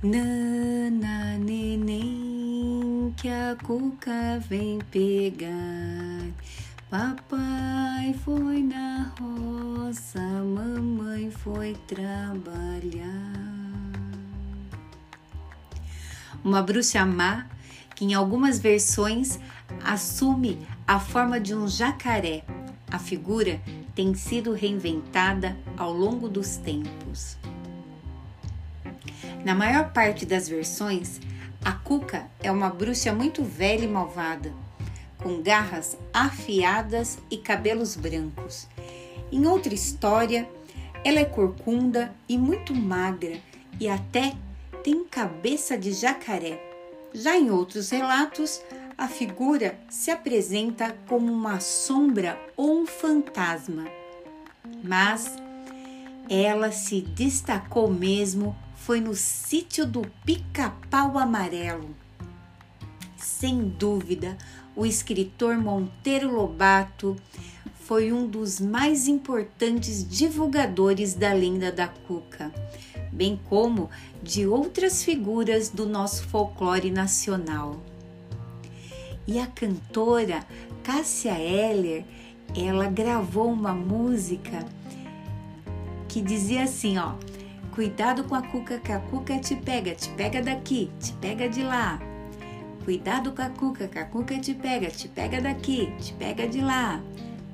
Nana neném que a cuca vem pegar. Papai foi na roça, mamãe foi trabalhar. Uma bruxa má que em algumas versões assume a forma de um jacaré. A figura tem sido reinventada ao longo dos tempos. Na maior parte das versões, a Cuca é uma bruxa muito velha e malvada, com garras afiadas e cabelos brancos. Em outra história, ela é corcunda e muito magra e até tem cabeça de jacaré. Já em outros relatos, a figura se apresenta como uma sombra ou um fantasma. Mas ela se destacou mesmo foi no sítio do Pica-Pau Amarelo. Sem dúvida, o escritor Monteiro Lobato foi um dos mais importantes divulgadores da lenda da Cuca, bem como de outras figuras do nosso folclore nacional. E a cantora Cássia Eller, ela gravou uma música que dizia assim, ó: Cuidado com a cuca, que a cuca te pega, te pega daqui, te pega de lá. Cuidado com a cuca, que a cuca te pega, te pega daqui, te pega de lá.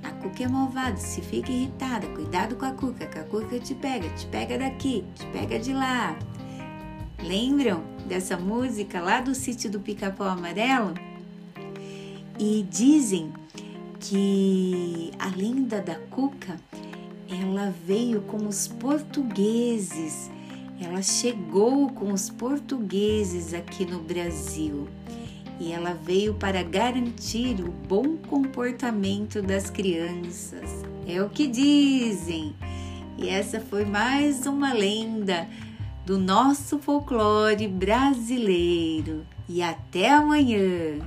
A cuca é malvada, se fica irritada. Cuidado com a cuca, que a cuca te pega, te pega daqui, te pega de lá. Lembram dessa música lá do sítio do Pica-Pau Amarelo? E dizem que a lenda da cuca ela veio com os portugueses, ela chegou com os portugueses aqui no Brasil e ela veio para garantir o bom comportamento das crianças. É o que dizem. E essa foi mais uma lenda do nosso folclore brasileiro. E até amanhã!